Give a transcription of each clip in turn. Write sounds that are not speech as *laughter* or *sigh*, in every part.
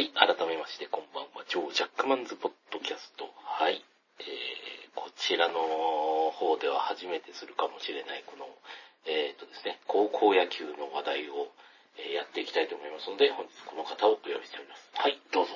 はい、改めまして、こんばんは。ジョー・ジャックマンズ・ポッドキャスト。はい。えー、こちらの方では初めてするかもしれない、この、えーとですね、高校野球の話題を、えーやっていきたいと思いますので、本日この方をお呼びしております。はい、どうぞ。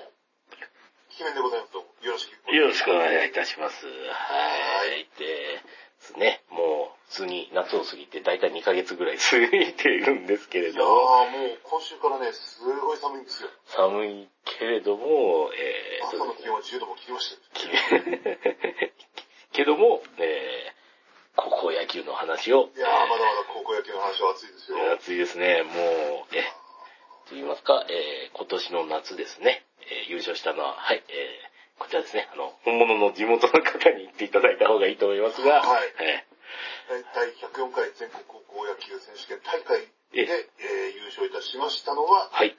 キメンでございます。どうもよろしく。よろしくお願いいたします。はい。でですね、もう、普通に夏を過ぎて、だいたい2ヶ月ぐらい過ぎているんですけれいやもう今週からね、すごい寒いんですよ。寒いけれども、えーと朝の気温は10度も切りましたよ。*laughs* けども、えー、高校野球の話を、いやー、まだまだ高校野球の話は熱いですよ。えー暑いですね、もう、えー、と言いますか、えー、今年の夏ですね、えー優勝したのは、はい、えー、こちらですね、あの、本物の地元の方に行っていただいた方がいいと思いますが、はいえ第104回全国高校野球選手権大会で、ええー優勝いたしましたのはー、はい。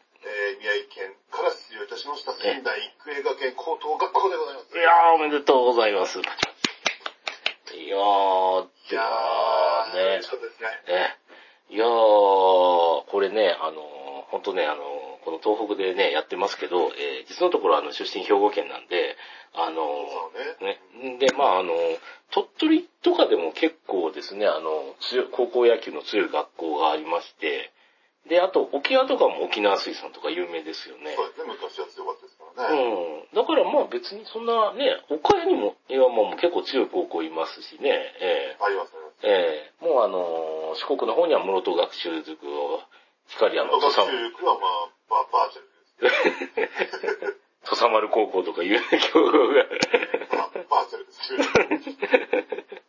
仙台育英学園高等学校でございます。いやー、おめでとうございます。いやー、でいやはー、ね嬉しかったですね。ね。いやー、これね、あの、本当ね、あの、この東北でね、やってますけど、えー実のところあの、出身兵庫県なんで、あの、そうね。ね。で、まああの、鳥取とかでも結構ですね、あの、強い高校野球の強い学校がありまして、で、あと、沖縄とかも沖縄水産とか有名ですよね。そうですね、昔は強ね。うん。だからまあ別にそんなね、岡谷にも、いやまあ結構強い高校いますしね、えありますね。えええもうあのー四国の方には室戸学習塾を、しっかりあの、学習塾はまあ、ババーチャルです。*laughs* 土佐丸高校とかいう強豪が、まあ、バーチャルです。*laughs*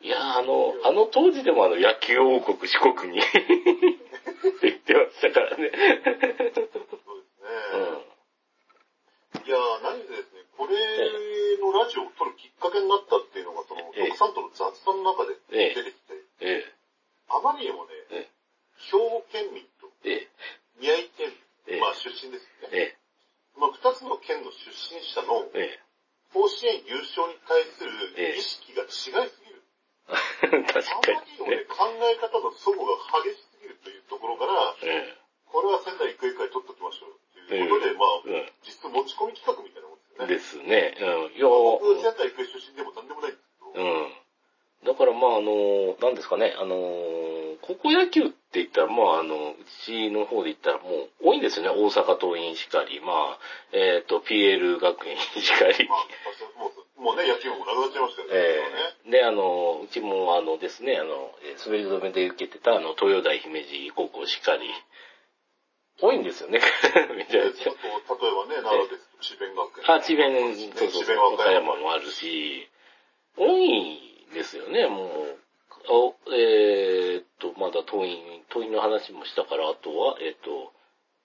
いやあの、あの当時でもあの野球王国四国に *laughs* 言ってましたからね。そうですね。いやー、何でですね、これのラジオを撮るきっかけになったっていうのが、その、ええ徳さんとの雑談の中でええ出てきて、えあまりにもね、え兵庫県民とえ、え宮城県ええ民、まあ出身ですよね。え、えこの二つの県の出身者のえ、え甲子園優勝に対すええる意識が違いすぎる。え。確あかまりにもね、にね。考え方の齟齬が激しすぎるというところから、えこれは仙台育英会取っときましょうということで、まあ、え。実質持ち込み企画みたいなもんですようん。ね。ですね。うん。いや僕、仙台育英出身でも何でもないんですけど、うん。だからまああの、なんですかね、あの、高校野球って言ったら、まああの、うちの方で言ったらもう多いんですよね。大阪桐蔭しかり、まあ、えっ、と、PL 学園しかり。もう、ね、野球もなくなっちゃいましたけどね。ええで、あの、うちもあのですね、あの、えー滑り止めで受けてたあの、東洋大姫路高校しかり、多いんですよね。*laughs* めちゃめちゃ。例えばね、奈良ですと、智弁学園。あ、智弁、そうそう和歌山もあるし、多いですよね、もう。あえーっと、まだ党員、党員の話もしたから、あとは、えーっと、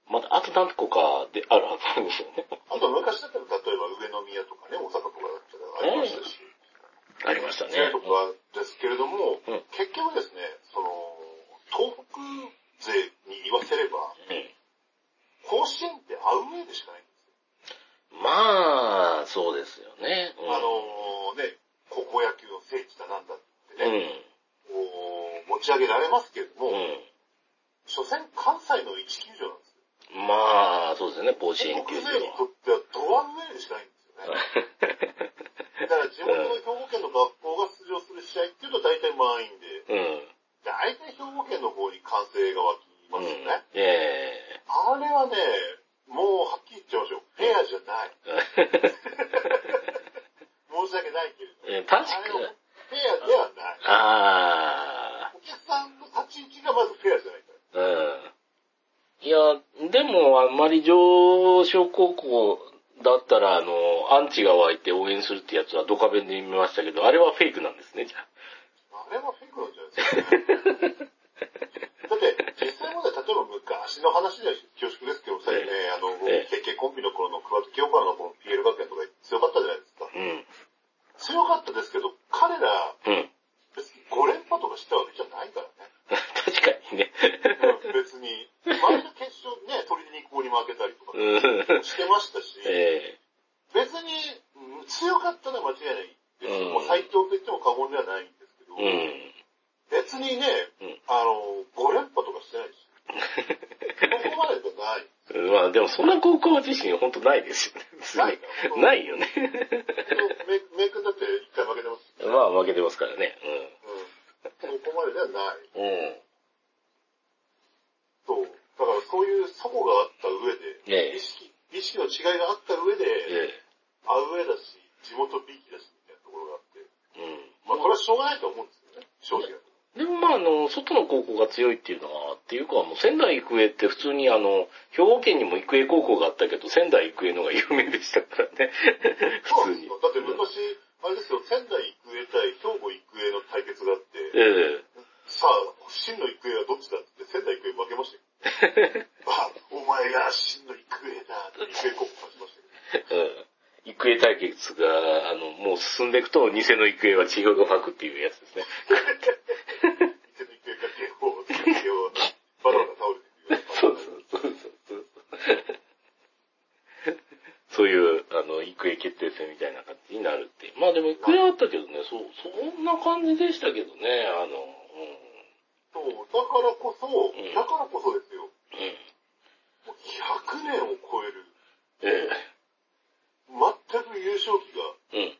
まだ、あと何個かであるはずなんですよね。あと昔だったら、例えば上宮とかね、大阪とかだったらありましたし、ありましたそういうね。とこですけれども、うん結局ですね、その、東北勢に言わせれば、うん甲子園ってアウェーでしかないんですよ。まあ、そうですよね。うんあのね、高校野球の聖地だなんだってね、こう持ち上げられますけれども。所詮関西の一球場なん。まあ、そうですよね、甲子園球場北勢にとってはドアウェしかないんですよね。だから地元の兵庫県の学校が出場する試合っていうと大体満員で、うん。大体兵庫県の方に歓声が湧きますよね。えあれはね、もうはっきり言っちゃいましょう。フェアじゃない。え申し訳ないけれど。えー確かあれはフェアではない。あお客さんの立ち位置がまずフェアじゃないかあ、うん。いや、でも、あんまり上昇高校だったら、あの、アンチが湧いて応援するってやつはドカベンで見ましたけど、あれはフェイクなんですね、じゃあ。あれはフェイクなんじゃないですか、ね。だって、実際まで例えば昔の話では恐縮ですけど、さえね、あの、ええ KK コンビの頃の桑田清原のこの PL 学園とか強かったじゃないですか。うん。強かったですけど、彼ら、うん。別に5連覇とかしたわけじゃないからね。確かにね。うん別に、前の決勝ね、取りに行こうに負けたりとかうん。してましたし、え別に、うん強かったのは間違いないですよ。うんもう最強と言っても過言ではないんですけど、えうん。別にね、うんあの、5連覇とかしてないし、そこまでじゃない。ううん、まあでもそんな高校自身本当ないですよね。ないないよね。メメイクだって一回負けてます。まあ負けてますからね。うん。そこまでではない。うん。うん。そう。だからそういう齟齬があった上で、ええ意識、意識の違いがあった上で、えアウェーだし、地元ビーキだし、みたいなところがあって、え。うん。まあこれはしょうがないと思うんですよね、正直。でもまああの、外の高校が強いっていうのは、っていうかもう仙台育英って普通にあの、県にも育英高校があったけど、仙台育英のが有名でしたからね。普通に。だって昔、あれですよ、仙台育英対兵庫育英の対決があって、ええ。さあ、真の育英はどっちだって仙台育英負けましたよ。*laughs* あ、お前が真の育英だって育英高校勝ちましたけど。うん育英対決が、あの、もう進んでいくと、偽の育英は地表が吐くっていうやつですね。偽の育英が警報をつけてよ、バナナが倒れてくるような。そうそうそうそうそう。そういう、あの、育英決定戦みたいな感じになるっていう。まあでも育英あったけどね、そう、そんな感じでしたけどね、あの、そう、だからこそ、ん。だからこそですよ。うん。うん。もう100年を超える、え全く優勝旗がえ。うん。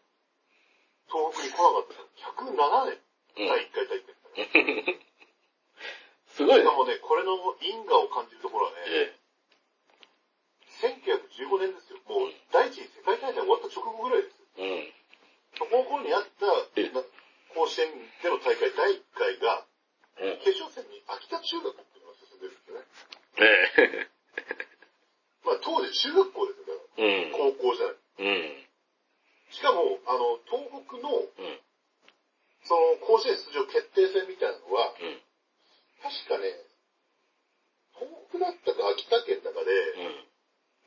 東北に来なかったの107年、うん第1回大会。すごいねしか。もね、これの因果を感じるところはね、え1915年ですよ。もう、第一次世界大会終わった直後ぐらいですよ。え。うん。そこの頃にあった、えな甲子園での大会第1回が、うん。決勝戦に秋田中学っていうのが進んでるんですよね。えまあ当時中学校ですよ。だかえ。ら高校じゃない。うん。しかも、あの、東北の、うん。その甲子園出場決定戦みたいなのは、うん。確かね、東北だったか秋田県だかで、うん。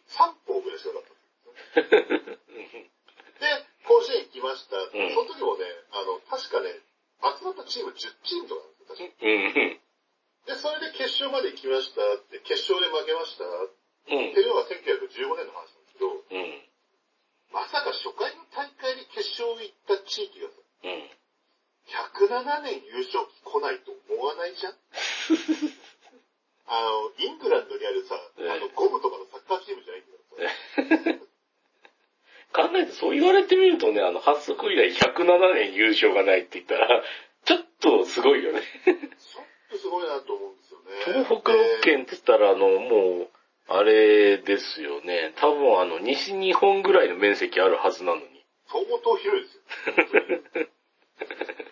3校ぐらいしかなかったんですよ。で、甲子園行きました。んその時もね、あの、確かね、集まったチーム10チームとかなんですよ、確かうん。で、それで決勝まで行きましたって、決勝で負けましたっうんて。いうのが1915年の話なんですけど、うん。まさか初回の大会で決勝行った地域がさ、うん。107年優勝来ないと思わないじゃん？あの、イングランドにあるさ、ええあの、ゴムとかのサッカーチームじゃないんだよ。考えてそう言われてみるとね、あの、発足以来107年優勝がないって言ったら、ちょっとすごいよね。ちょっとすごいなと思うんですよね。東北6県って言ったら、あの、もう、あれですよね。多分あの、西日本ぐらいの面積あるはずなのに。相当広いですよ。*laughs*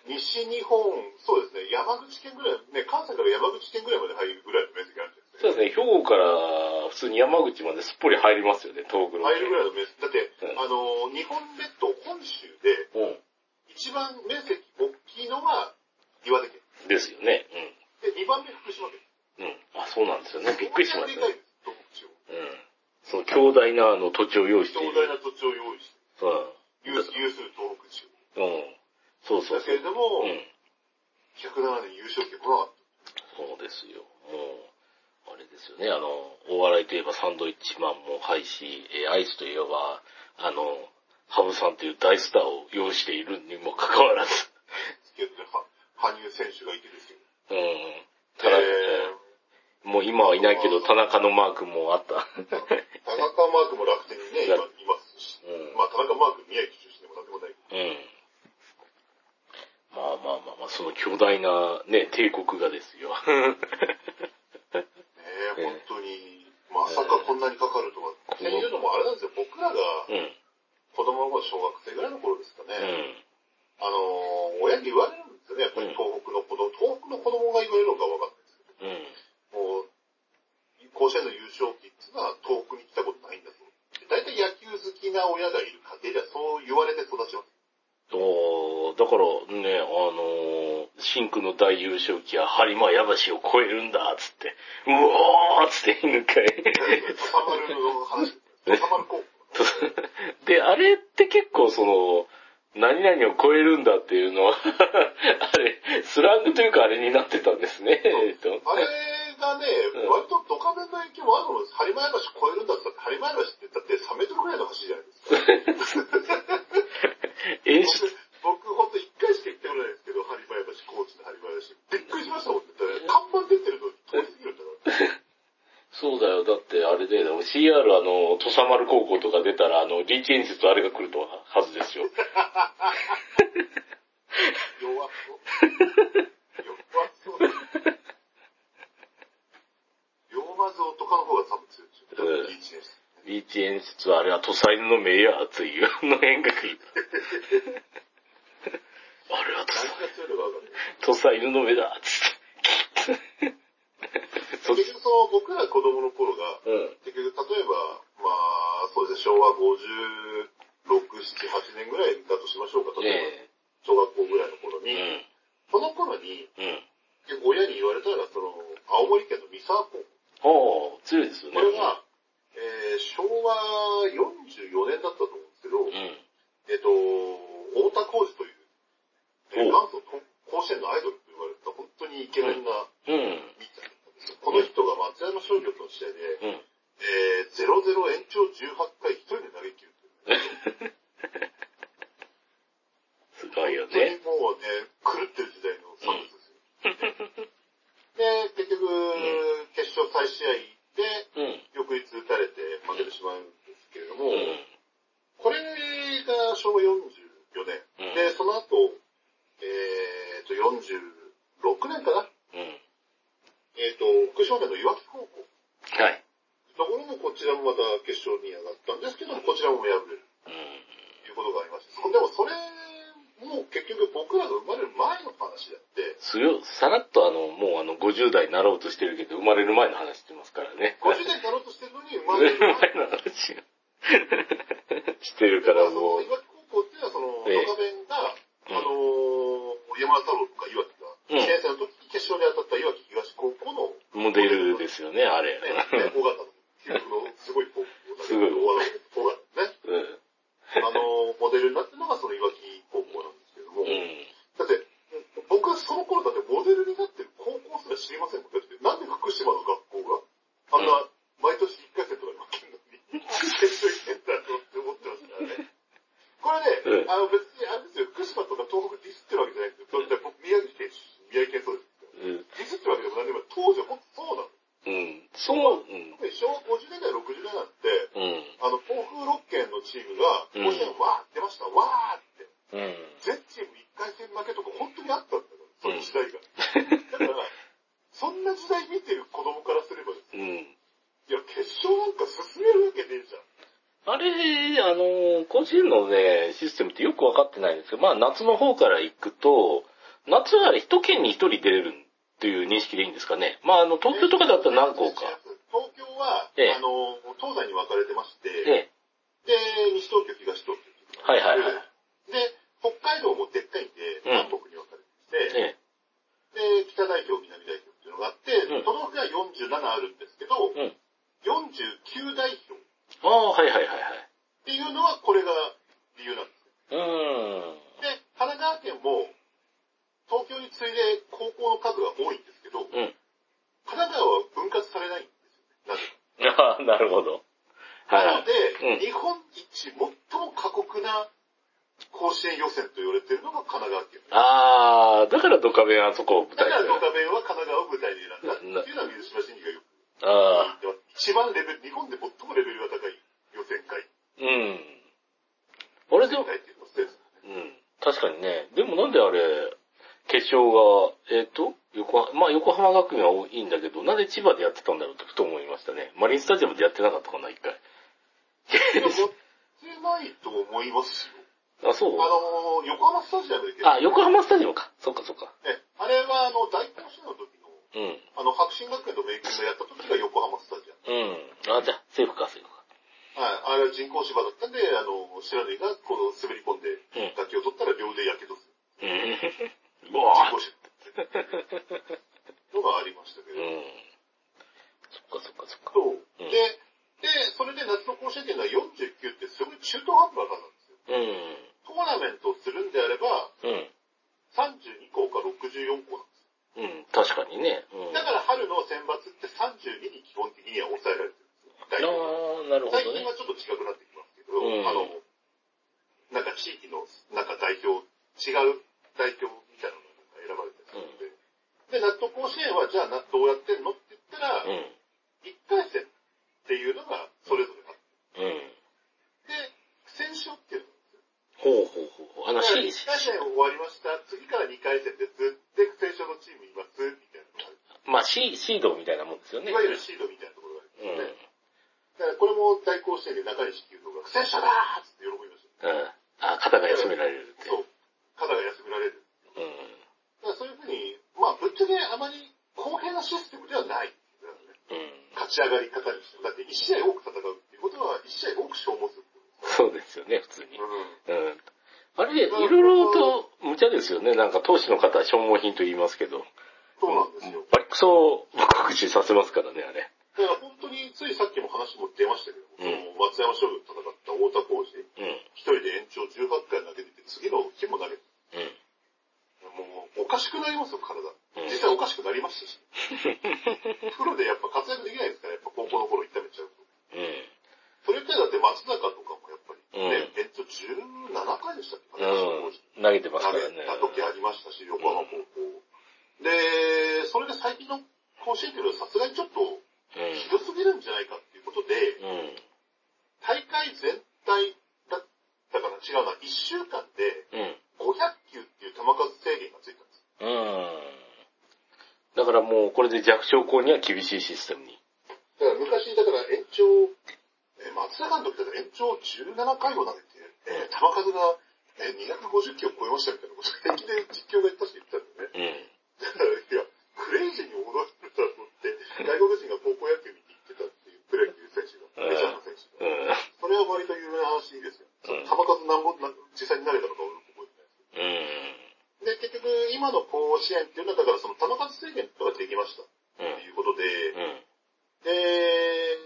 西日本、そうですね、山口県ぐらい、ね、関西から山口県ぐらいまで入るぐらいの面積あるんですね。そうですね、兵庫から普通に山口まですっぽり入りますよね、東北6県。入るぐらいの面積。だって、うんあの、日本列島本州でう一番面積大きいのが岩手県。ん。ですよね。で、2番目福島県。うん。うん。あ、そうなんですよね。びっくりしましたね。うん。その強大なあの土地を用意している。壮大な土地を用意して、うん。有数有数る東北地うん。そう方。そうだけれ。ども、うん。107年優勝してこなかっそうですよ。もう、あれですよね、あの、お笑いといえばサンドイッチマンもはいし、えーアイスといえば、あの、ハブさんという大スターを用意しているにもかかわらず、羽生選手がいてですよ。うん。ただ、えもう今はいないけど、田中のマークもあった。ー、田中マークも楽天にね、*laughs* 今いますし。うんまあ、田中マーク宮城出身でもなんでもない。うん。まあその巨大なね、帝国がですよ。*laughs* ねえ、本当に、まさかこんなにかかるとは。っていうのもあれなんですよ、僕らがうん。子供の頃、小学生ぐらいの頃ですかね。うん。あのー、親に言われるんですよね、やっぱり東北の子供、東北の子供が言われるのかわかんないですけうん。ど、もう、甲子園の優勝旗っていうのは東北に来たことないんだそう。で大体野球好きな親がいる家庭ではそう言われて育ちます。おーだからね、あのー、真空の大優勝旗は播磨山橋を超えるんだ、つって。うおーっつって犬飼い。であれって結構その、何々を超えるんだっていうのは、*laughs* あれ、スラングというかあれになってたんですね。えっとあれがね、うん割とドカベンの影響もあるのです。播磨山橋超えるんだったって、播磨山橋ってだって3メートルぐらいの橋じゃないですか。演出、僕ほんと1回しか行ってこないですけど、播磨山橋、高知の播磨山橋。びっくりしましたもんね。だって看板出てるの通り過ぎるんだから。そうだよ。だって、あれで、CR あの、土佐丸高校とか出たら、あの、リーチ演出あれが来るとははずですよ。弱そう。弱そう。弱まずとかの方が多分強いでしょ。う。んリーチ演出リーチ演出あれは土佐犬の目や、ついう。の辺が来る。あれは土佐。土佐犬の目だ、つって。そ結局その僕ら子供の50からそのもう、岩木高校っていうのはその、ええ。ドカベンが、うん。あのー山田太郎とか岩木が、うん。1年生の時に決勝で当たった岩木東高校の、モデルですよね、あれ。大型 *laughs* の記録のすごい高校だすごい大型のね。うん。あの、モデルになってるのがその岩木高校なんですけれども、うん。だって、僕はその頃だってモデルになってる高校すら知りませんもん。だって、なんで福島の学校が、あんな、毎年1回戦とかに負けるのに、決勝行ってんだろうって思ってましたからね。これね、うんあの別にあれですよ、福島とか東北ディスってるわけじゃないんですよ。だって僕宮城県出身、宮城県そうですけど。うん。ディスってるわけでも何でもない。当時は本当そうなの。うん。そう、うん。特に昭和50年代、60年代って、うん。あの、東風6県のチームが、うん甲子園わーって出ました、わーって。うん。全チーム1回戦負けとか本当にあったんだから、そういう時代が。だから、そんな時代見てる子供からすればですね、うん。いや、決勝なんか進めるわけねえじゃん。あれ、あの、甲子園のね、システムってよくわかってないんですけど、まあ夏の方から行くと、夏は一県に一人出れるっていう認識でいいんですかね。まああの、東京とかだったら何校か。東京は、ええあの、東西に分かれてまして、ええ。で、西東京、東東京。はいはいはい。で、北海道もでっかいんで、うん南北に分かれてて、えで、北代表、南代表っていうのがあって、うん都道府県は47あるんですけど、え。うん。49代表っああ、はいはいはいはい。ていうのはこれが理由なんです。うーん。で、神奈川県も、東京に次いで高校の数が多いんですけど、うん。神奈川は分割されないんですよね。なぜか。なるほど。はいはい。なので、うん日本一最も過酷な甲子園予選と言われているのが神奈川県。ああ、だからドカベンあそこを舞台にだからドカベンは神奈川を舞台に選んだっていうのは水島新司がよくああ、言ってます。一番レベル、日本で最もレベルが高い予選会。うん。あれでも、うん。確かにね。でもなんであれ、決勝が、えっ、と、横浜、まあ横浜学院は多いんだけど、なんで千葉でやってたんだろうってふと思いましたね。マリンスタジアムでやってなかったかな、一回。いや、やってないと思いますよ。*laughs* あ、そう？あのー、横浜スタジアムであ、横浜スタジアムか。そっかそっか。ね、あれはあの、大甲子園の時の、うん。あの、白進学園と明君がやった時が横浜スタジアム。うん。あ、じゃあ、セーフか、セーフか。はい、あれは人工芝だったんで、あの、白縫がこの滑り込んで、うん打球を取ったら両腕やけどする。うん。うわ人工芝。のがありましたけど。うん。そっかそっかそっか。そう。うんで、で、それで夏の甲子園っていうのは49ってすごい中途半端なんですよ。うん。トーナメントをするんであれば、うん。32校か64校なんですうん。確かにね。うん。よ。だから春の選抜って32に基本的には抑えられてるんですよ。ああ、なるほどね。最近はちょっと違くなってきますけど、うんあの、なんか地域の、なんか代表、違う代表みたいなのが選ばれてるので、で、納豆甲子園はじゃあなどうやってんのって言ったら、うん。1回戦っていいうのがそれぞれあって。うん。で、不戦勝っていうのがほうほうほうほう。あの、だからし、1回戦終わりました。次から2回戦です。で、不戦勝のチームいます。みたいな。まあ、シシードみたいなもんですよね。いわゆるシードみたいなところがあるんうん。ですよね。だからこれも大甲子園で中西球斗が不戦勝だーって喜びました。うん。あ、肩が休められるって。そう。肩が休められる。うん。だからそういうふうに、まあ、ぶっちゃけあまり公平なシステムではない。うん。勝ち上がり方にしても。だって1試合多く戦うっていうことは、1試合多く消耗するそうですよね、普通に。ですよ。うん。あれ、いろいろと無茶ですよね。なんか、投資の方は消耗品と言いますけど。そうなんですよ。バリクソ告知させますからね、あれ。だから本当に、ついさっきも話も出ましたけど、うん松山商業と戦った太田浩二、うん。一人で延長18回投げてて、次の日も投げて、うん。もう、おかしくなりますよ、体。うん実際おかしくなりましたし。*laughs* プロでやっぱ活躍できないですから、やっぱ高校の頃痛めちゃうと。うん。それってだって松坂とかもやっぱり、ね、うん延長17回でしたっけ、うん。投げてます投からね。げた時ありましたし、横浜高校。で、それが最近の甲子園というのはさすがにちょっとうん。ひどすぎるんじゃないかっていうことで、うん。大会全体だったかな違うな、1週間でうん。500球っていう球数制限がついたんです。うん。だからもう、これで弱小校には厳しいシステムに。だから昔、だから延長、えー松坂の時だから延長17回を投げて、えー球数が、えー250球を超えましたみたいなこと、平気で実況がってたんだよね。うん。だから、いや、クレイジーに驚いてたと思って、外国人が高校野球見に行ってたっていうプロ野球選手が、メジャーの選手が。うん。それは割と有名な話ですよ。うん球数何本、な実際に投げたのか俺覚えてないですうん。で、結局、今の甲子園っていうのは、だからその球数制限とかできました。とうん。いうことで、うん。で、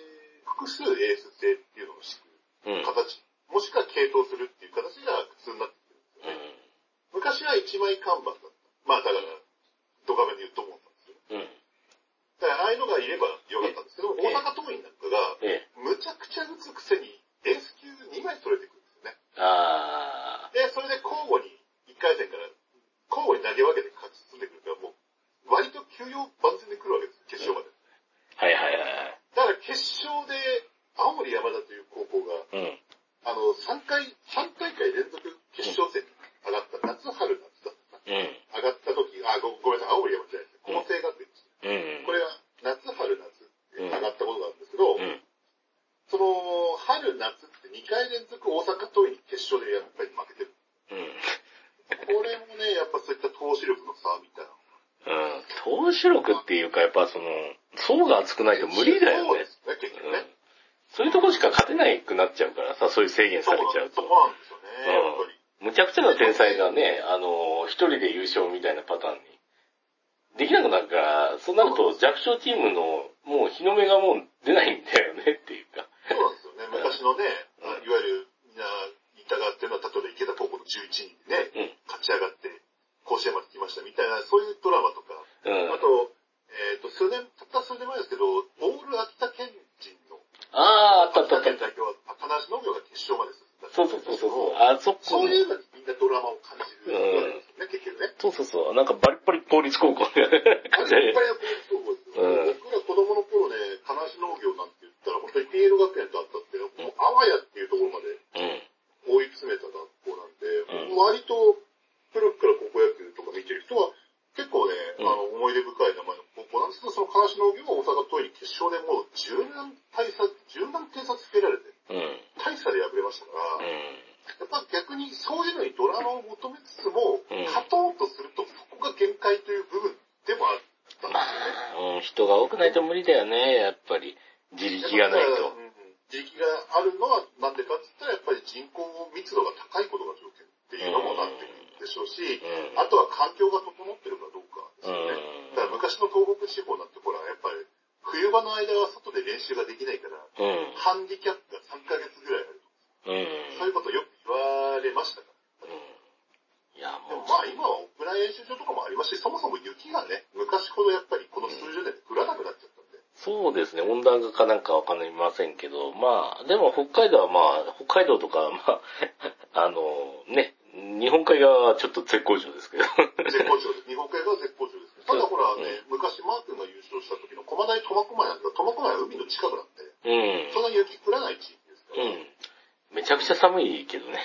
複数エース制っていうのを敷うん。く形、もしくは系統するっていう形が普通になってくるんですよね。昔は一枚看板だった。まあだから、ドカベンで言うと思ったんですよ。うん。うん。だからああいうのがいればよかったんですけど、ええ大阪桐蔭なんかが、ええ。むちゃくちゃ打つくせにエース級2枚取れてくるんですよね。あで、それで交互に1回戦から交互に投げ分けて勝ち進んでくるから、もう割と休養万全で来るわけです、決勝まで。ー。はいはいはい。だから決勝で青森山田という高校が、うん。あの、3回、3大会連続決勝戦に上がった夏春夏だった。うん。上がった時、あ、ごごめんなさい、青森山田じゃないです。うんこの生学園です。うん。これが夏春夏って上がったことがあるんですけど、うん。その、春夏って2回連続大阪桐蔭に決勝でやっぱり負けてる。うん。これもね、やっぱそういった投手力の差みたいな。うん。投手力っていうか、やっぱその、層が厚くないと無理だよね。そうですね、結局ね。うん。そういうとこしか勝てないくなっちゃうからさ、そういう制限されちゃうと。そこなんですよね、やっぱり。むちゃくちゃな天才がね、あの、一人で優勝みたいなパターンに。できなくなるから、そうなると弱小チームの、もう日の目がもう出ないんだよねっていう。昔のね、いわゆる、みんな、言ったがっていうのは、例えば池田高校の11人でね、うん。勝ち上がって、甲子園まで来ましたみたいな、そういうドラマとか、うん。あと、えっ、と、数年、たった数年前ですけど、オール秋田県人の、ああ、あったあったあった。秋田県代表は、金足農業が決勝まで進んだ。そうそうそうそう。あそこそういうのにみんなドラマを感じるわけですよね、結局ね。そうそうそう。なんかバリッバリ公立高校で。あれ、いっぱいやってるそうですようん僕ら子供の頃ね、金足農業なんて言ったら、本当に PL 学園とあったって、もうあわやっていうところまでうん。追い詰めた学校なんで、うん割と古くから高校野球とか見てる人は、結構ね、うんあの、思い出深い名前の高校なんですけど、その金足農業は大阪桐蔭決勝でもう十何大差、十何点差つけられて、うん。大差で敗れましたから、うん。やっぱ逆にそういうのにドラマを求めつつも、うん勝とうとするとそこが限界という部分でもあったんですよね。まあ、うん、人が多くないと無理だよね、やっぱり。自力がないと。うん自力があるのはなんでかって言ったらやっぱり人口密度が高いことが条件っていうのもなってくるんでしょうし、うん。あとは環境が整ってるかどうかですうよね。ん。だから昔の東北地方なんてほら、やっぱり冬場の間は外で練習ができないから、うん。ハンディキャップが3ヶ月ぐらいあると。うん。そういうことよく言われましたから。うんいや、でももう、まあ今は屋内演習場とかもありますし、そもそも雪がね、昔ほどやっぱりこの数十年で降らなくなっちゃったんで。そうですね、温暖化かなんかわかりませんけど、まあ、でも北海道はまあ、北海道とか、まあ、*laughs* あの、ね、日本海側はちょっと絶好調ですけど。絶好調です。日本海側は絶好調ですけど。ただほらね、昔マー君が優勝した時の駒大苫小牧なんか、苫小牧は海の近くなんで、うん。そんな雪降らない地域ですから、うん。めちゃくちゃ寒いけどね。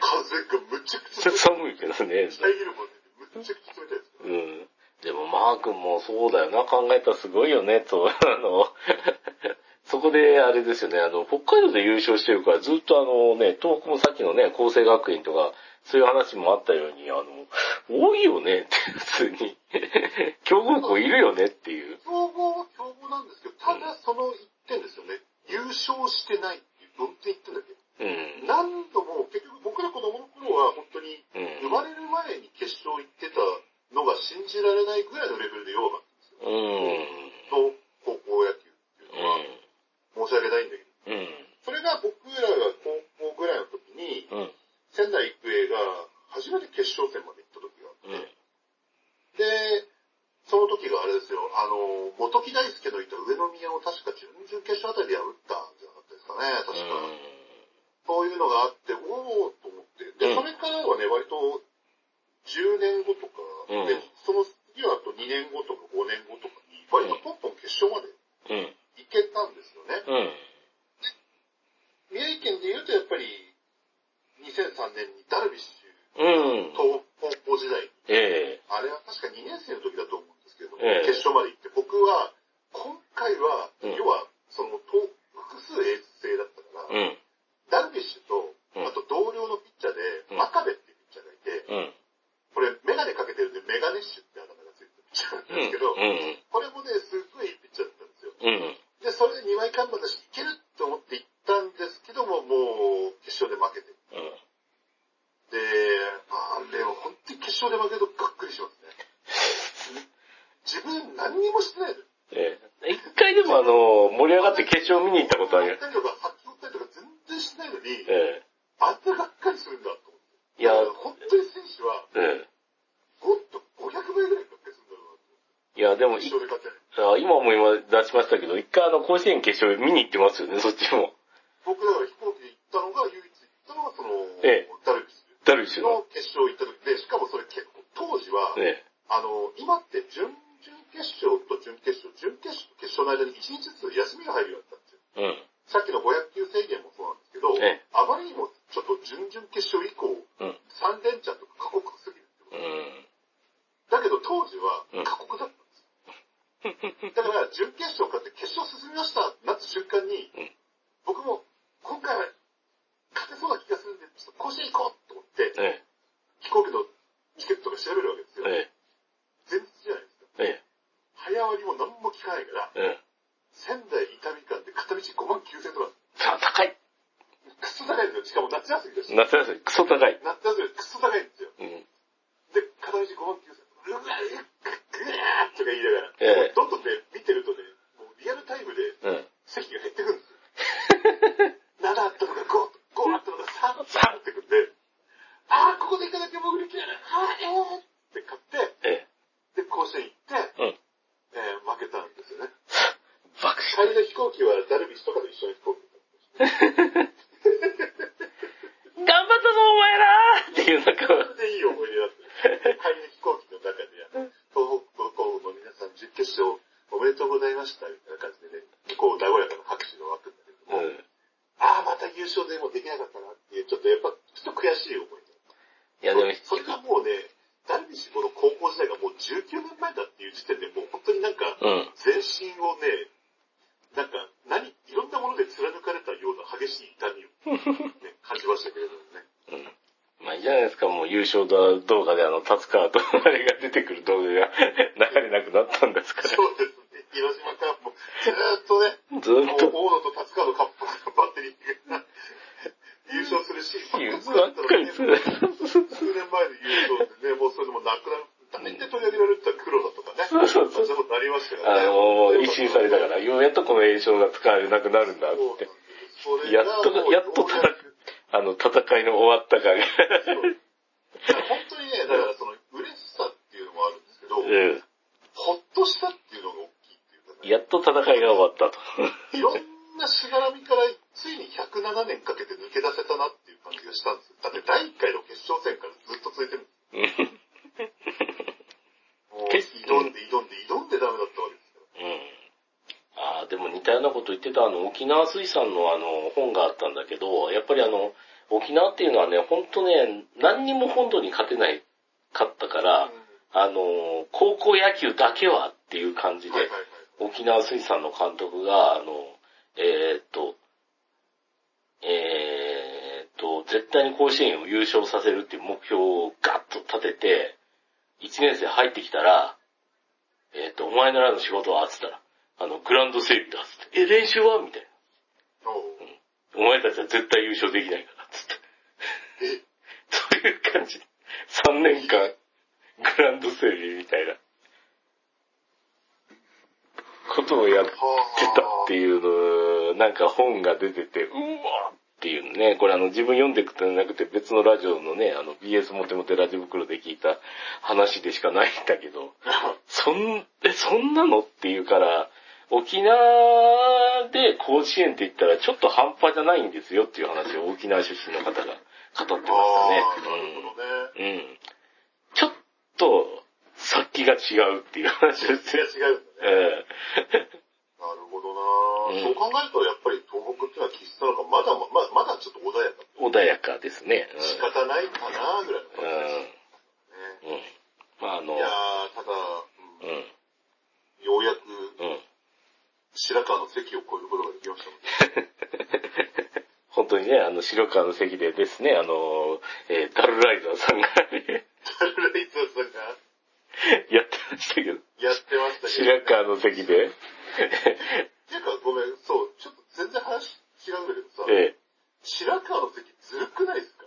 風がむちゃくちゃ。*laughs* 寒いけどね。遮るもんね、むちゃくちゃ冷たいです。うん。でもマー君もそうだよな、考えたらすごいよね、と、*laughs* あの、*laughs* そこであれですよね、あの、北海道で優勝してるからずっとあのね、東北もさっきのね、厚生学院とか、そういう話もあったように、あの、多いよねって、*laughs* 普通に。強豪校いるよねっていう。強豪は強豪なんですけど、ただその一点ですよね。優勝してないいや、でも今も今出しましたけど、一回あの、甲子園決勝見に行ってますよね、そっちも。僕だから飛行機で行ったのが、唯一行ったのが、その、ええダルビッシダルビッシュュの。の決勝行った時で、しかもそれ結構、当時は、えあの、今って準々決勝と準決勝、準決勝と決勝の間に1日ずつ休みが入るようになったんですよ。え。うん。さっきの500球制限もそうなんですけど、ええあまりにもちょっと準々決勝以降、うん。3連チャンとか過酷すぎるってことうん。だけど当時はうん過酷だったんですよ。だから準決勝勝って決勝進みましたなった瞬間に、うん僕も今回は勝てそうな気がするんで、ちょっと甲子園行こうと思って、え飛行機のチケットとか調べるわけですよ。え。え前日じゃないですか。え。え早割りも何も聞かないから、え。ええ。仙台伊丹間で片道5万9000とか、高い。クソ高いんですよ。しかも夏休みだし。夏休み、クソ高い。夏休みクソ高いんですよ。うん。で、片道5万9000。うわ、ぐわーとか言いながら、ええどんどんね、見てるとね、もうリアルタイムでうん。席が減ってくるんですよ。*laughs* 7あったのが5、5あったのが3、3ってくんで、あー、ここで行かなきゃ潜りきれない。あー、えーって買って、ええ。で、甲子園行って、うん。えー負けたんですよね。爆帰りの飛行機はダルビッシュとかと一緒に飛行機 *laughs* 頑張ったぞ、お前らっていう、なんか、でいい思い出だった。*laughs* 帰りの飛行機の中で、東北高校の皆さん、準決勝おめでとうございました、みたいな感じでね、こう、和やかな拍手の枠んだけども、うん。ああ、また優勝でもできなかったなっていう、ちょっとやっぱ、ちょっと悔しい思いいや、でも、それがもうね、ダルビッシュこの高校時代がもう19年前だっていう時点でもう本当になんか、うん。全身をね、なんか、何、いろんなもので貫かれたような激しい痛みを、ね、*laughs* 感じましたけれどもね。うん。まあいいじゃないですか、もう優勝動画であの、達川とあれが出てくる動画が流れなくなったんですから。そうですね。広島カップもずーっとね、ずーっと、大野と達川のカップのバッテリーが優勝するシーン優ばっ勝ばっかりね、する。数年前の優勝ってね、もうそれでもなくなる。大体取り上げられてた黒田とかね。そうそうそうそんなことなりましたからね。あの、もう一新されたから、ようやっとこの栄称が使われなくなるんだってそうなんで。すそれがやっともうやっと戦ようやくあの、戦いの終わった感が。そうだから本当にね、だからその嬉しさっていうのもあるんですけど、うん。ほっとしたっていうのが大きいっていうかね。やっと戦いが終わったと。いろんなしがらみからついに107年かけて抜け出せたなっていう感じがしたんですよ。だって第1回の決勝戦からずっと続いてる。うんもう決挑んで挑んで挑んでダメだったわけですから。うん。ああ、でも似たようなこと言ってたあの、沖沖縄水産のあの、本があったんだけど、やっぱりあの、沖縄っていうのはね、ほんとね、何にも本土に勝てない、かったから、あの、高校野球だけはっていう感じで、はいはいはい。沖縄水産の監督が、あの、えーっと、えーっと、絶対に甲子園を優勝させるっていう目標をガッと立てて、1年生入ってきたら、えーっと、お前ならの仕事はつったら、あの、グラウンド整備だっつって、え、練習はみたいな。お前たちは絶対優勝できないから、つって。え、*laughs* そういう感じで、3年間、グラウンド整備みたいな、ことをやってたっていうの、なんか本が出てて、うわっていうね、これあの自分読んでいくとなくて別のラジオのね、あの BS モテモテラジオ袋で聞いた話でしかないんだけど、*laughs* そん、え、そんなのっていうから、沖縄で甲子園って言ったらちょっと半端じゃないんですよっていう話を沖縄出身の方が語ってましたね。うん。うん。ちょっと、殺気が違うっていう話ですいや、よ。違うんだね。えなるほどな、うんそう考えると、やっぱり東北っていうのは気質なのか、まだま、ままだちょっと穏やか。え穏やかですね。うん仕方ないかなぐらいの感じですね。うん。まああの、いやー、ただ、うんうん。ようやくうん。白川の席を越えることができましたね。*laughs* 本当にね、あの、白川の席でですね、あの、えーダルライザーさんがねダルレイザーさんがやってましたけど、やってましたけど、白川の席で、っていうか、ごめん、そう、ちょっと全然話違うんだけどさ、え白川の席ずるくないですか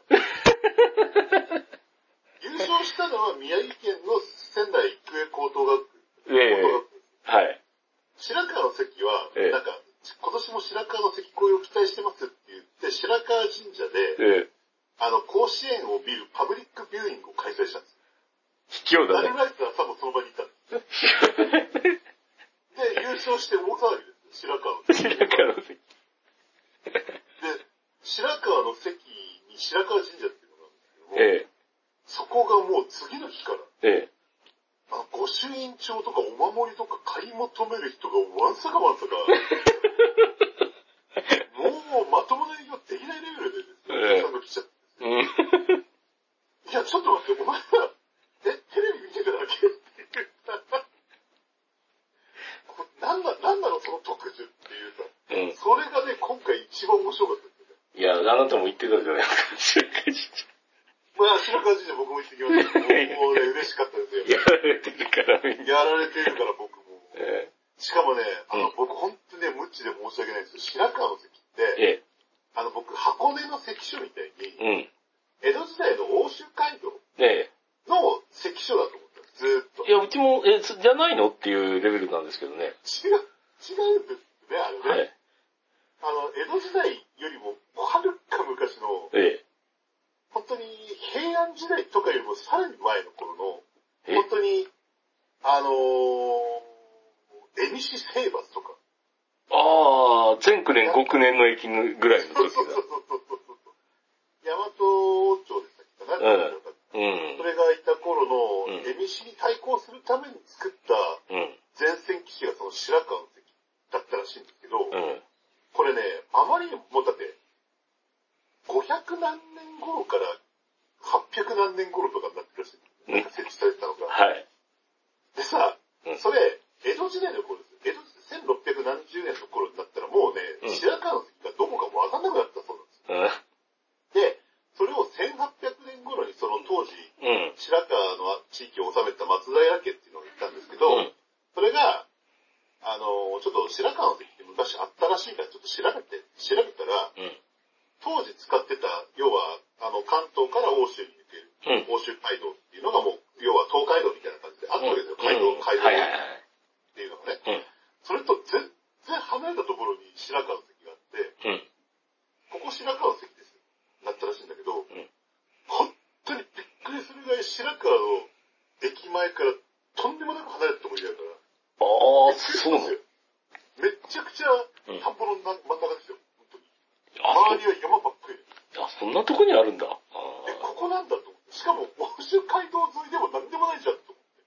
優勝したのは宮城県の仙台育英高等学ええ高等学校はい。白川の関は、ええなんか、今年も白川の関越えを期待してますって言って、白川神社で、ええあの、甲子園を見るパブリックビューイングを開催したんです。卑怯だね。ダルライザーさんもその場にいたんです。で、優勝して大騒ぎですよ、白川の関。白川の席。で、白川の関に白川神社っていうのがあるんですけども、えそこがもう次の日から、ええあの御朱印帳とかお守りとか買い求める人がワンサかワンサか、もうまともな営業できないレベルでですね、ええお客さんが来ちゃって。えうん。いや、ちょっと待って、お前ら、え、テレビ見てただけっていうさ、こなんな、なんなのその特需っていうさ、うん。それがね、今回一番面白かったですね。いや、あなたも言ってたじゃないですか、白川神社。まあ、白川神社僕も行ってきましたけど、もうね、嬉しかったですよ。やられてるから、みんな。やられてるから僕も。えしかもね、あの、うん僕本当にね、無知で申し訳ないんですけど、白川の関って、ええあの、僕、箱根の関所みたいに、え。うん。江戸時代の欧州街道ねの関所だと思ったんです、ずーっとえ。い。や、うちも、え、つじゃないのっていうレベルなんですけどね。違う、違うんですね、あれね。はい。あの、江戸時代よりも、はるか昔の、ええ。本当に平安時代とかよりもさらに前の頃の、え本当に、あのー、江西征伐とか。ああ、全九年、五九年の駅ぐらいの時そうそうそうそうそうそう。大和町でしたっけかな、うんうんだ。うんそ。れがいた頃のうん江西に対抗するために作ったうん。前線基地がその白川の関だったらしいんですけど、うん。これね、あまりにも、もうだって、500何年頃から800何年頃とかになってるらしいんですよ。なんか設置されてたのが。はい。でさうん、それ、江戸時代の頃ですよ。江戸時代1600何十年の頃になったらもうね、うん白川の関がどこかわかんなくなったそうなんですよ。うん。で、それを1800年頃にその当時、うん。白川の地域を治めた松平家っていうのがいたんですけど、うん。それが、あの、ちょっと白川の関って昔あったらしいからちょっと調べて、調べたら、うん。当時使ってた、要は、あの、関東から欧州に抜ける、うん。欧州街道っていうのがもう、要は東海道みたいな感じであったわけですよ。街道、うん街道はいはいはい。っていうのがね。うん。それと全然離れたところに白川の関があって、うん。ここ白川の関です。なったらしいんだけど、ん本当にびっ白川の駅前からとんでもなく離れたところにあるから、ああ、そうなの？めっちゃくちゃうん田んぼのな真ん中ですよ。本当に。あ、周りは山ばっかりあそんなとこにあるんだ。あえ、ここなんだと思って。しかも、欧州街道沿いでも何でもないじゃんと思って。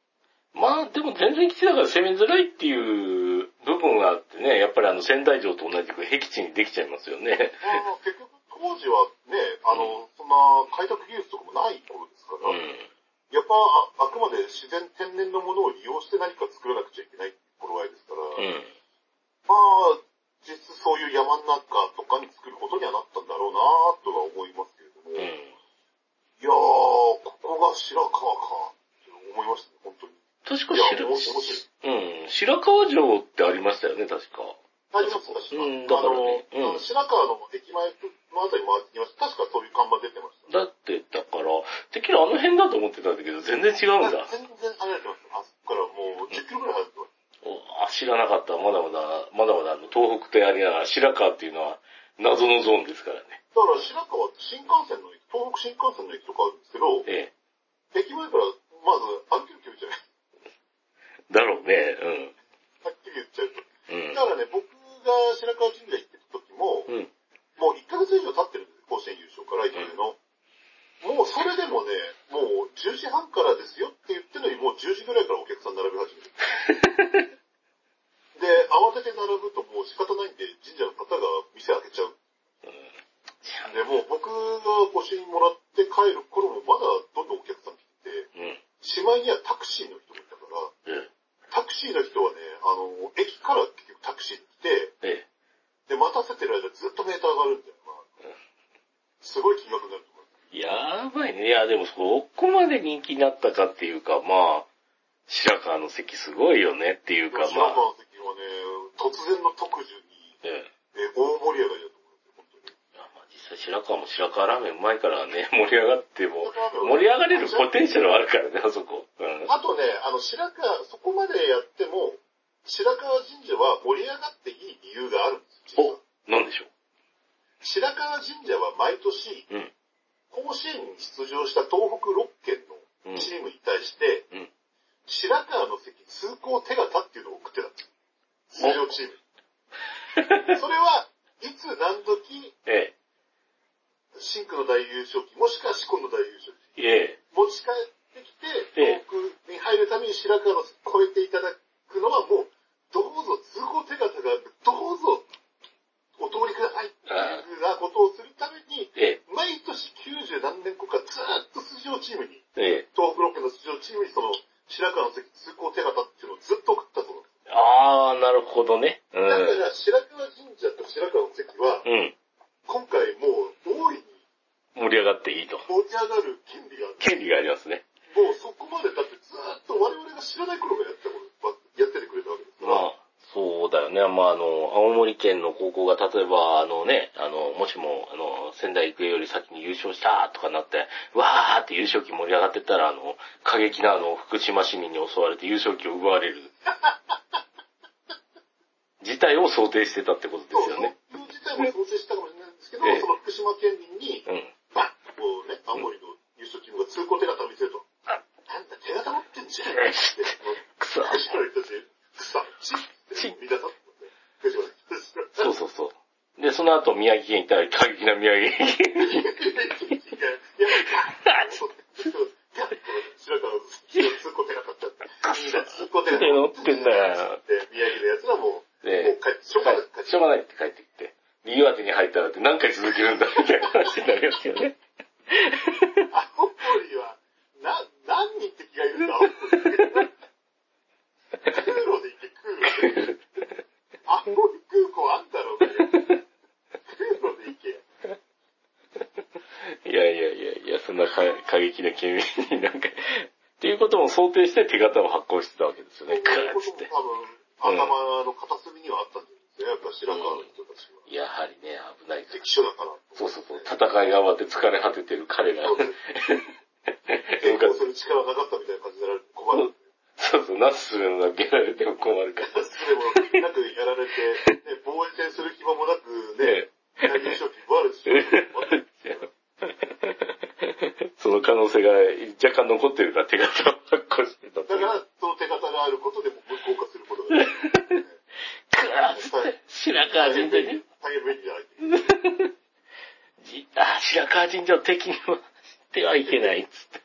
ーまあ、でも全然基地だから攻めづらいっていう部分があっってね、やっぱりあの仙台城と同じく僻地にできちゃいますよね。まあ、結局当時はね、あの、そんな開拓技術とかもない頃ですから、うん。あくまで自然天然のものを利用して何か作らなくちゃいけない頃合いですから、うん。まあ、実質そういう山の中とかに作ることにはなったんだろうなとは思いますけれども、うん。いやー、ここが白川かって思いましたね、本当に。確かいや、白面白い。うん。白川城ってありましたよね、確か。あります、確か。うんだからねあの、うん白川の駅前のあたり回ってきました。確かそういう看板出てました。だって、だから、てっきりあの辺だと思ってたんだけど、全然違うんだ。全然離れてます。あそこからもう10キロぐらい離れてます。おあ知らなかった。まだまだ、まだまだあの東北とありながら白川っていうのは謎のゾーンですからね。だから白川って新幹線の駅、東北新幹線の駅とかあるんですけど、え駅前からまず歩ける距離じゃない。え。だろうね。はっきり言っちゃうと。うん。だからね、僕が白川神社行ってた時も、うん。うん。もう1ヶ月以上経ってるんですよ、甲子園優勝から1年の。もうそれでもね、もう10時半からですよって言ってるのに、もう10時ぐらいからお客さん並び始める。で、慌てて並ぶともう仕方ないんで、神社の方が店開けちゃう。で、もう僕が御朱印もらって帰る頃もまだどんどんお客さん来てて、うん。しまいにはタクシーの人もいたから、えタクシーの人はね、あの、駅から結局タクシーに来て、え。えで、待たせてる間ずっとメーター上がるんだよな。すごい金額になると思う。え。やばいね。いや、でもそこまで人気になったかっていうか、まあ、白川の関すごいよねっていうか、白まあ、川関はね、突然の特需に、ええ。え大盛り上がりだと思うんですよ、本当に。まあ実際白川も白川ラーメンうまいからね、*laughs* 盛り上がっても、盛り上がれるポテンシャルはあるからね、あそこ。うん。あとね、あの、白川、そこまでやっても、白川神社は盛り上がっていい理由があるんですよ、実はお、なんでしょ白川神社は毎年、う。うん。甲子園に出場した東北6県うんのチームに対して、うん白川の関通行手形っていうのを送ってたんですよ。出場チームに。それは、いつ何時、え真空の大優勝旗、もしくは四国の大優勝旗、え。ええ。持ち帰ってきて、ええ東北に入るために白川の超えていただくのはもう、どうぞ通行手形がある、どうぞお通りくださいっていうふうなことをするために、ええ。毎年90何年後かずーっと出場チームに、ええ。東北6県の出場チームにその白川の関通行手形っていうのをずっと送ったそうなんです。あー、なるほどね。うだかん。ら白川神社と白川の関は、うん。今回もう大いに盛り上がっていいと。盛り上がる権利がある。権利がありますね。もうそこまでだってずーっと我々が知らない頃からやってたことやっててくれたわけですから。まあ、そうだよね。まあ、あの、青森県の高校が例えば、あのね、あの、もしも、あの、仙台育英より先に優勝したとかなって、わーって優勝旗盛り上がってったら、あの、過激なあの、福島市民に襲われて優勝旗を奪われる。事態を想定してたってことですよね。そういう事態も想定したかもしれないんですけど、ええその福島県民に、うん。バッとこうね、青森の優勝チームが通行手形を見せると、あなんだ手形持ってんじゃんって、くそ。福島の人たち、草、ちって、皆さん、福島の人たちが、そうそうそう。で、その後、宮城県行ったら過激な宮城県。*laughs* いや、ガッそうガッと白川の通行手形って、みんな通行手形乗ってんだよ。で、宮城のやつらも、もうで、帰って、しょうがない、帰ってしょうがないって帰ってきて、岩手に入ったらって何回続けるんだみたいな話になりますよね。*laughs* 青森は、な、何人敵がいるんだ。*laughs* 空路で行け、空路で。青森空港あんだろうがよ。空路で行け。*laughs* いやいやいやいや、そんな過過激な県民になんか、っていうことも想定して手形を発行してたわけですよね。クそう多分、頭の片隅にはあったんですね。やっぱ白川の人たちは。やはりね、危ない。敵所だから。そうそうそう。戦いが終わって疲れ果ててる彼が。そうです *laughs* 抵抗する力なかったみたいな感じでやられて困る。そうそう、なすするのがやられても困るから。それもなくやられて、ね、防衛戦する暇もなくね、大優勝旗奪われてしまう。その可能性が若干残ってるから手形を発行してた。だから、その手形があることでも無効化することができる。くわーっつって、白川神社に、大変便利じゃない。*laughs* じあ、白川神社を敵にはしてはいけないっつって。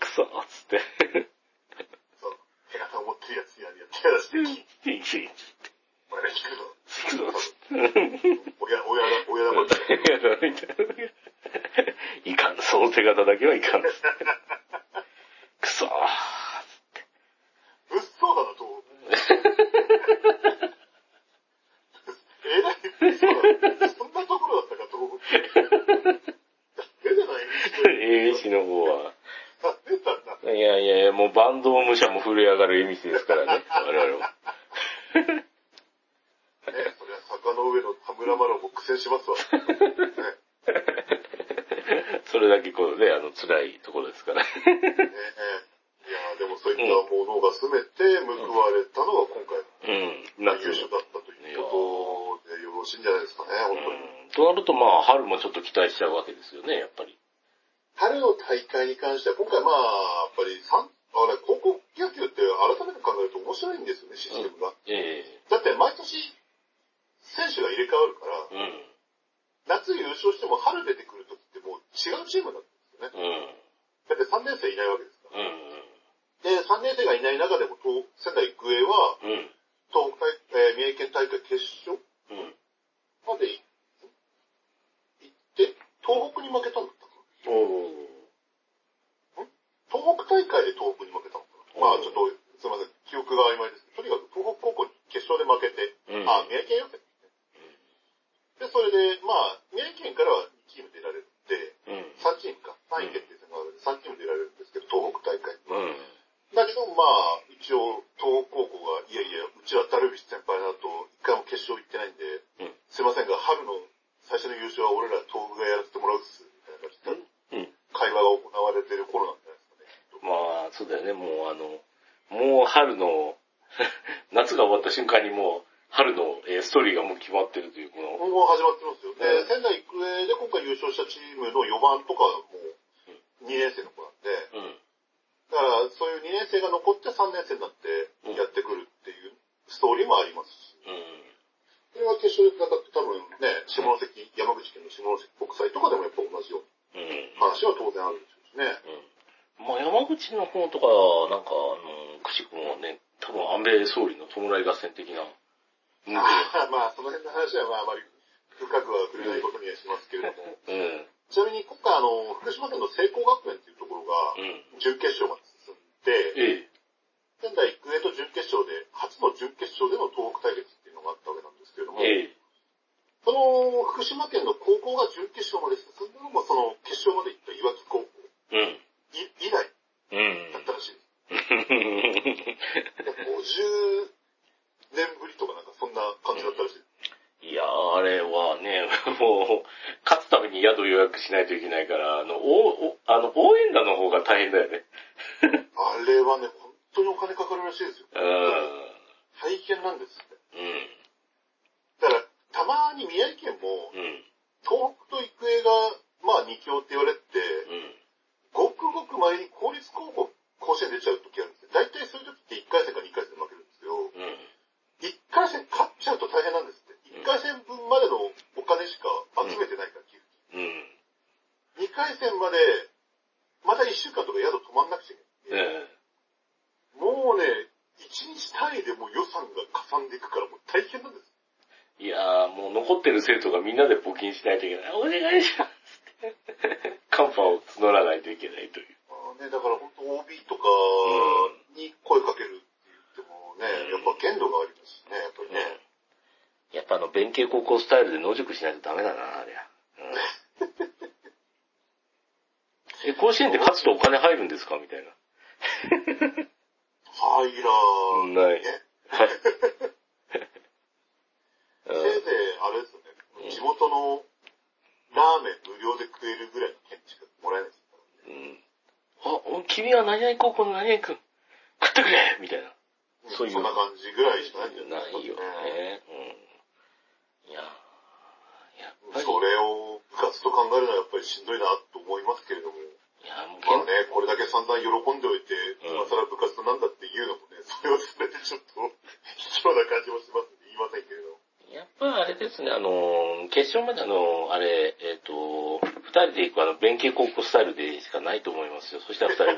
くそーっつって。そう。手形を持ってるやつにはやっ手出して、いいいいお前ら聞くぞ。聞くぞつって。親、親だ、親玉みたいな。いやみたいないかん、その手形だけはいかんっつって。くそー。物騒だな、と。えらい物騒だ。そんなところだったか、と。ダメじゃないえみしの方は。ダメだな。いやいやいや、もうバンド武者も震え上がるえみしですからね、我々は。ね、そりゃ坂の上の田村麻呂も苦戦しますわ。ね *laughs* それだけこうね、あの、辛いところですから。ねいやでもそういったものが全て報われたのが今回うん、の夏優勝だったということでよろしいんじゃないですかね、本当に。うん。となるとまあ、春もちょっと期待しちゃうわけですよね、やっぱり。春の大会に関しては、今回まあ、やっぱり三あれ、高校野球って改めて考えると面白いんですよね、システムが。えだって毎年、選手が入れ替わるから、えうん。夏優勝しても春出てくるときってもう違うチームなんですよね。うん。だって3年生いないわけですから。うん。で、3年生がいない中でも、東仙台育英は、うん。東北大、えー宮城県大会決勝うん。まで行って、東北に負けたんだったかおー。な東北大会で東北に負けたのかなまあちょっと、すいません、記憶が曖昧ですけど、とにかく東北高校に決勝で負けて、うんあ、宮城県予選で、それで、まあ、宮城県からは2チーム出られるって、うん。3チームか、3位決定戦があるんで3チーム出られるんですけど、東北大会。うん。だけど、まあ、一応、東北高校が、いやいや、うちはダルビッシュ先輩だと、一回も決勝行ってないんで、うんすいませんが、春の最初の優勝は俺ら東北がやらせてもらうっす、みたいな感じで、うん。会話が行われてる頃なんじゃないですかね。まあ、そうだよね、もうあの、もう春の、*laughs* 夏が終わった瞬間にもう、春のえーストーリーがもう決まってるという、この、今後始まってますよ。で、うん仙台育英で今回優勝したチームの4番とかも2年生の子なんで、うん。だからそういう2年生が残って3年生になってやってくるっていうストーリーもありますし、うん。それは決勝で戦って多分ね、下関、山口県の下関国際とかでもやっぱ同じよううん。な話は当然あるでしょうしね。うん。まあ、山口の方とか、なんか、あの、くしくもね、多分安倍総理の弔い合戦的な、うん。まあ、その辺の話はまああまり深くは触れないことにはしますけれども、うん。ちなみに今回あの、福島県の聖光学園っていうところがうん。準決勝まで進んで、ええ。仙台育英と準決勝で、初の準決勝での東北対決っていうのがあったわけなんですけれども、ええ。その福島県の高校が準決勝まで進んだのも、その決勝まで行った岩木高校うん。い以来うんだったらしいです。*laughs* 50年ぶりとかなんかそんな感じだったらしい。いやー、あれはね、*laughs* もう、勝つために宿予約しないといけないから、あの、おおあの応援団の方が大変だよね。*laughs* あれはね、本当にお金かかるらしいですよ。うん。大変なんですって。うん。だから、たまに宮城県も、うん。東北と育英が、まあ二強って言われてて、うん。ごくごく前に公立高校、甲子園出ちゃう時あるんですよ。大体そういう時って1回戦か2回戦で負けるんですけど、うん。1回戦勝っちゃうと大変なんですって。1回戦分までのお金しか集めてないから、寄付うん。2回戦まで、また1週間とか宿泊まんなくちゃいけない。ねもうね、1日単位でもう予算がかさんでいくからもう大変なんです。いやー、もう残ってる生徒がみんなで募金しないといけない。お願いしま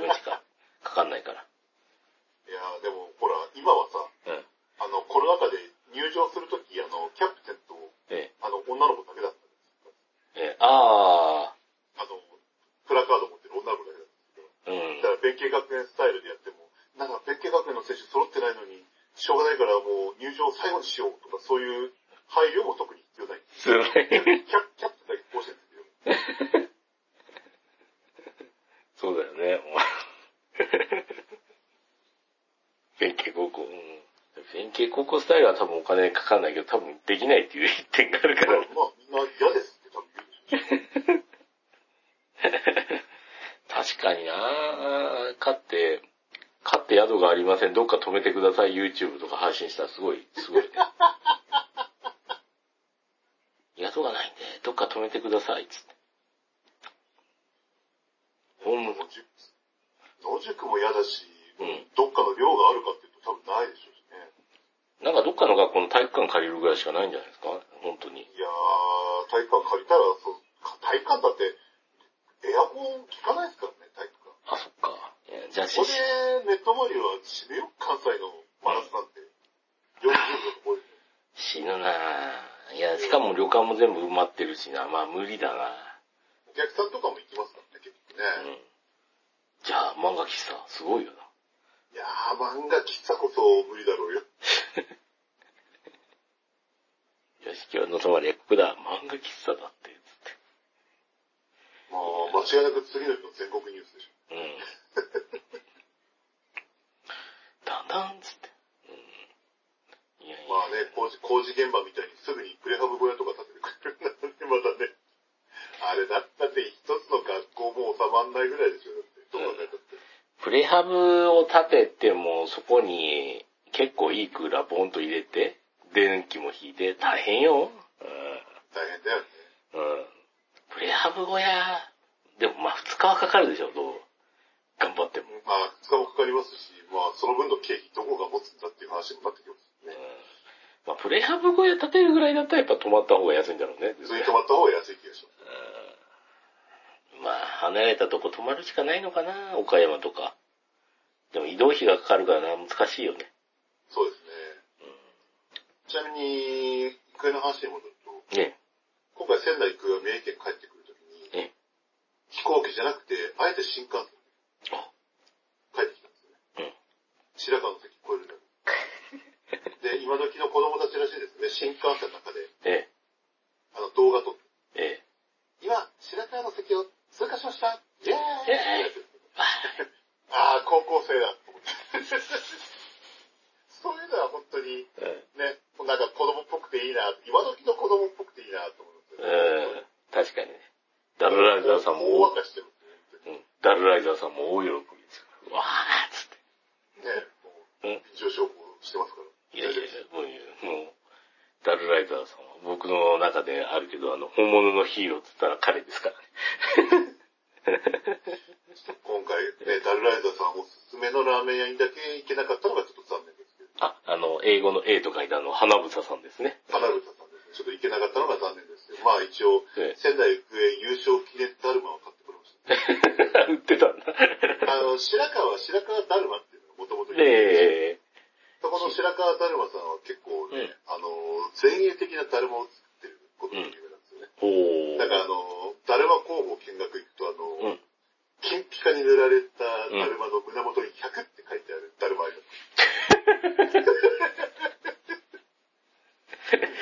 いしかかかんないから。いやでもほら、今はさ、うん、あの、コロナ禍で入場するとき、あの、キャプテンと、ええ、あの、女の子だけだったんですよ。ええ、ああ。あの、プラカード持ってる女の子だけだったんですけど、うん。だから、弁慶学園スタイルでやっても、なんか、弁慶学園の選手揃ってないのに、しょうがないからもう入場最後にしよう。YouTube とか配信したらすごい、すごいね。宿がないんで、どっか止めてください。つって。ホーム、野宿野宿も嫌だし、うんどっかの寮があるかっていうと多分ないでしょうしね。なんかどっかの学校の体育館借りるぐらいしかないんじゃないですか本当に。いやー、体育館借りたら、そう体育館だって、エアコン効かないですからね、体育館。あ、そっか。いやじゃあ、ここでネットマリオは閉めよう、関西の真夏なんて。40度のところで。死ぬないや、しかも旅館も全部埋まってるしな。まあ無理だな。お客さんとかも行きますからね、結局ね。うん。じゃあ、漫画喫茶、すごいよな。いやー、漫画喫茶こそ無理だろうよ。よし、今日の泊まりはここだ。漫画喫茶だって、つって。まあ、間違いなく次の日の全国ニュースでしょ。うん。だんだん、つって。うん。いやいや。まあね、工事、工事現場みたいにすぐにプレハブ小屋とか建ててくれるんだね、またね。あれだったって一つの学校も収まんないぐらいでしょ、だって。どう考えたって。プレハブを建てても、そこに結構いいクーラーボンと入れて、電気も引いて、大変よ。大変だよね。うん。うん。プレハブ小屋、でもまあ2日はかかるでしょ、どう？頑張っても。まあ、2日もかかりますし、まあ、その分の経費どこが持つんだっていう話になってきますうんね。。まあプレハブ小屋建てるぐらいだったらやっぱ泊まった方が安いんだろうね。普通に泊まった方が安い気がします。うんまあ、離れたとこ泊まるしかないのかな、岡山とか。でも移動費がかかるからな、難しいよね。そうですね。ちなみに、一回の話に戻ると、ね。今回仙台育英が三重県帰ってくるときに、え飛行機じゃなくて、あえて新幹線あ、帰ってきたんですよね。うん。白川の関越えるんだ *laughs* で、今時の子供たちらしいですね、新幹線の中で、えあの、動画撮って、え、ええ。今、白川の関を通過しましたイェーイイェーイああ、高校生だと思って。そういうのは本当に、えね、なんか子供っぽくていいな、今時の子供っぽくていいなと思うんですえよ。うん。確かにね。ダルライザーさんも大大、沸かしてるんですようん。ダルライザーさんも大喜びですから。わーっつって。ね。もう、うん。上昇してますから。いやいやいや、もういいよ、もう、ダルライザーさんは僕の中であるけど、あの、本物のヒーローって言ったら彼ですからね。今回ね、ダルライザーさんおすすめのラーメン屋にだけ行けなかったのがちょっと残念ですけど、あ、あの、英語の A と書いてあの、花房さんですね。花房さんですね、ちょっと行けなかったのが残念ですけど、まあ一応、ええ仙台育英優勝記念ダルマを買ってくれました。売ってたんだ。あの、白川は白川ダルマっていうのがもともとで、そこの白川ダルマさんは結構ね、うんあの、前衛的なダルマを作ってることが有名なんですよね。おー。だからあの、ダルマ工房見学行くとあの、うん。金ピカに塗られたダルマの胸元に100って書いてあるダルマあります。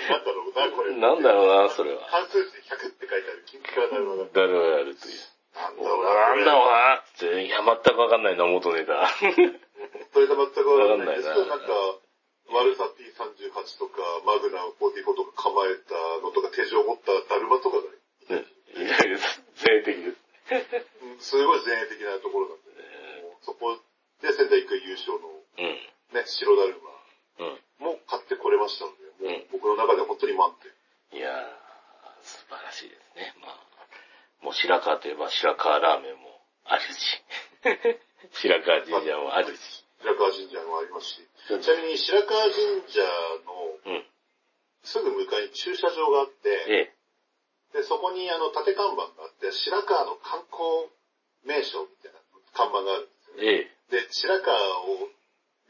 なんだろうな、これ。なんだろうな、それは。関数字で100って書いてある金ピカなダルマが。ダルがやるという。なんだろうな、なんだろうなって、いや、全くわかんないな、元ネタ。それが全くわかんないんですけど、わかんないななんか、マルサ P38 とか、マグナム44とか構えたのとか手錠を持ったダルマとかがね、いやいや、前提です。うんすごい前衛的なところなんで、もうそこで仙台育英優勝のうん。ね、白ダルマうん。も買ってこれましたので、もう僕の中では本当に満点。いやー、素晴らしいですね。まあ、もう白川といえば白川ラーメンもあるし、*laughs* 白川神社もあるし。白川神社もありますし、うんちなみに白川神社のうん。すぐ向かいに駐車場があって、えで、そこにあの縦看板があって、白川の観光名所みたいな看板があるんですよえ、ええ、で、白川を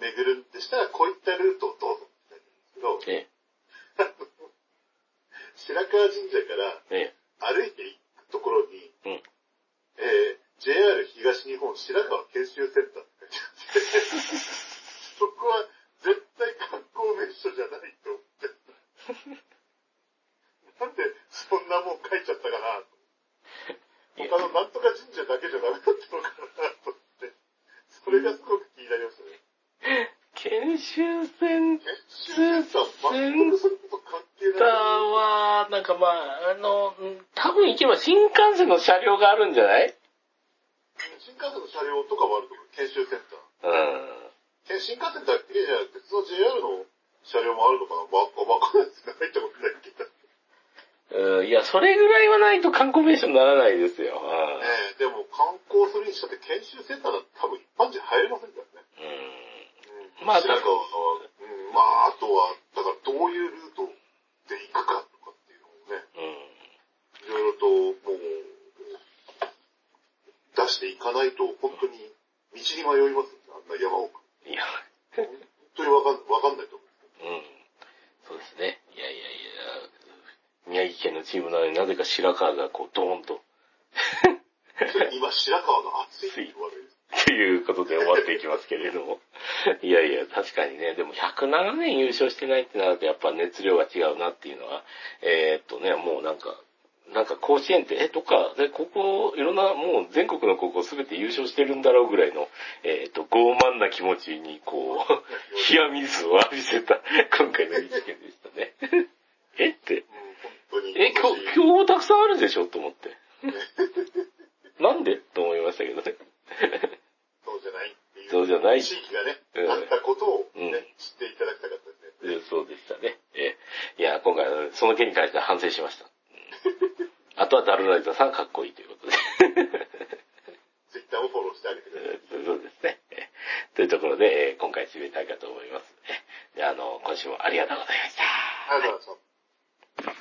巡るんでしたら、こういったルートをどうぞって書いてあるんですけど、え *laughs* 白川神社からえ、え歩いていくところに、え、うん。えー JR 東東日本白川研修センターって書いてあって、*laughs* そこは絶対観光名所じゃないと思って。なんでそんなもん書いちゃったかなと。他のなんとか神社だけじゃダメだったのかなと思って。それがすごく気になりましたね。研修セン研修センター、全くそれと関係ない。は、なんかまあ、あの、うん多分行けば新幹線の車両があるんじゃない？新幹線の車両とかもあると思う。研修センター。うん。け新幹線だけじゃなくて、普通の JR の車両もあるのかな？わ、わかんないですね。入ったことないけど。ねうん、いや、それぐらいはないと観光名所にならないですよ。え、でも観光するにしたって研修センターだって多分一般人入れませんからね。うん。うん。まあ白川は、うん、まあ、あとは、だからどういうルートで行くかとかっていうのをね、うん。いろいろともう、出していかないと、本当に道に迷いますよね、あんな山奥。いや、本当にわかんわかんないと思うんうん。そうですね。宮城県のチームなのになぜか白川がこう、ドーンと、今、白川が暑いって言われる。ということで終わっていきますけれども。いやいや、確かにね、でも107年優勝してないってなるとやっぱ熱量が違うなっていうのは、えーっとね、もうなんか、なんか甲子園って、え、どっか、で、ここ、いろんな、もう全国の高校すべて優勝してるんだろうぐらいの、えーっと、傲慢な気持ちに、こう、*laughs* 冷や水を浴びせた、今回の一件でしたね。*laughs* えって、当に。え、今日、今日たくさんあるでしょ？と思って。*laughs* なんで？と思いましたけどね。そうじゃないっていう。そうじゃない地域がね、うんあったことをね、うん知っていただきたかったですね。えそうでしたね。えいや、今回はその件に関しては反省しました。うん *laughs* あとはダルライザーさんかっこいいということで。*laughs* ツイッターもフォローしてあげてください。えそうですね。えというところで、え今回締めたいかと思います。えであの、今週もありがとうございました。ありがとうございました。